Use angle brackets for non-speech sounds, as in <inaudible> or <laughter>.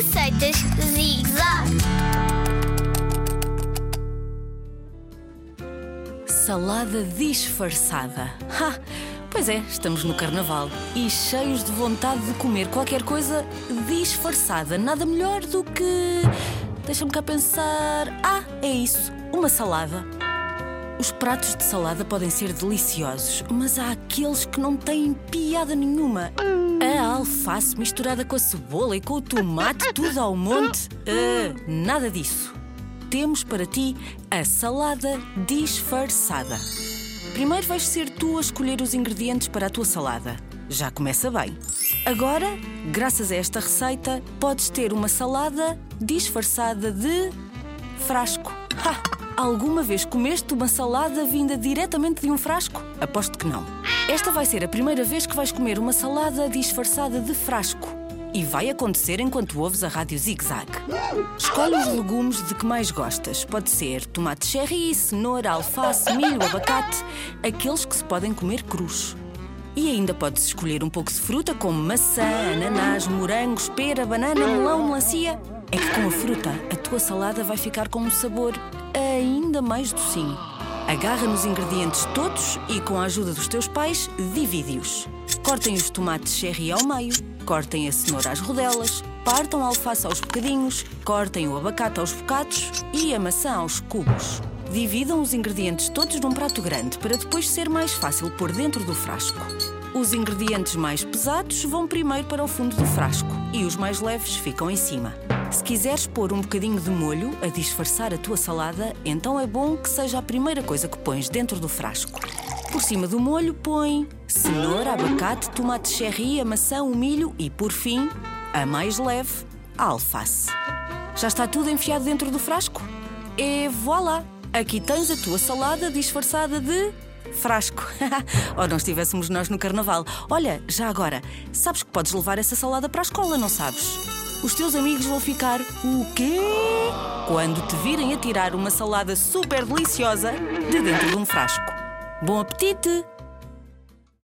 Receitas Zig-Zag. Salada disfarçada. Ha! Pois é, estamos no carnaval e cheios de vontade de comer qualquer coisa disfarçada. Nada melhor do que. Deixa-me cá pensar. Ah, é isso, uma salada. Os pratos de salada podem ser deliciosos, mas há aqueles que não têm piada nenhuma. A alface misturada com a cebola e com o tomate, tudo ao monte. Ah, nada disso. Temos para ti a salada disfarçada. Primeiro vais ser tu a escolher os ingredientes para a tua salada. Já começa bem. Agora, graças a esta receita, podes ter uma salada disfarçada de frasco. Ha! Alguma vez comeste uma salada vinda diretamente de um frasco? Aposto que não. Esta vai ser a primeira vez que vais comer uma salada disfarçada de frasco. E vai acontecer enquanto ouves a rádio Zig Zag. Escolhe os legumes de que mais gostas. Pode ser tomate cherry, cenoura, alface, milho, abacate, aqueles que se podem comer crus. E ainda podes escolher um pouco de fruta como maçã, ananás, morangos, pera, banana, melão, melancia. É que com a fruta a tua salada vai ficar com um sabor ainda mais docinho. Agarra nos ingredientes todos e, com a ajuda dos teus pais, divide-os. Cortem os tomates cherry ao meio, cortem a cenoura às rodelas, partam a alface aos bocadinhos, cortem o abacate aos bocados e a maçã aos cubos. Dividam os ingredientes todos num prato grande para depois ser mais fácil pôr dentro do frasco. Os ingredientes mais pesados vão primeiro para o fundo do frasco e os mais leves ficam em cima. Se quiseres pôr um bocadinho de molho a disfarçar a tua salada, então é bom que seja a primeira coisa que pões dentro do frasco. Por cima do molho põe cenoura, abacate, tomate cherry, a maçã, o milho e, por fim, a mais leve, a alface. Já está tudo enfiado dentro do frasco? E voilá! Aqui tens a tua salada disfarçada de frasco. <laughs> Ou não estivéssemos nós no carnaval. Olha, já agora, sabes que podes levar essa salada para a escola, não sabes? Os teus amigos vão ficar o quê? Quando te virem a tirar uma salada super deliciosa de dentro de um frasco. Bom apetite!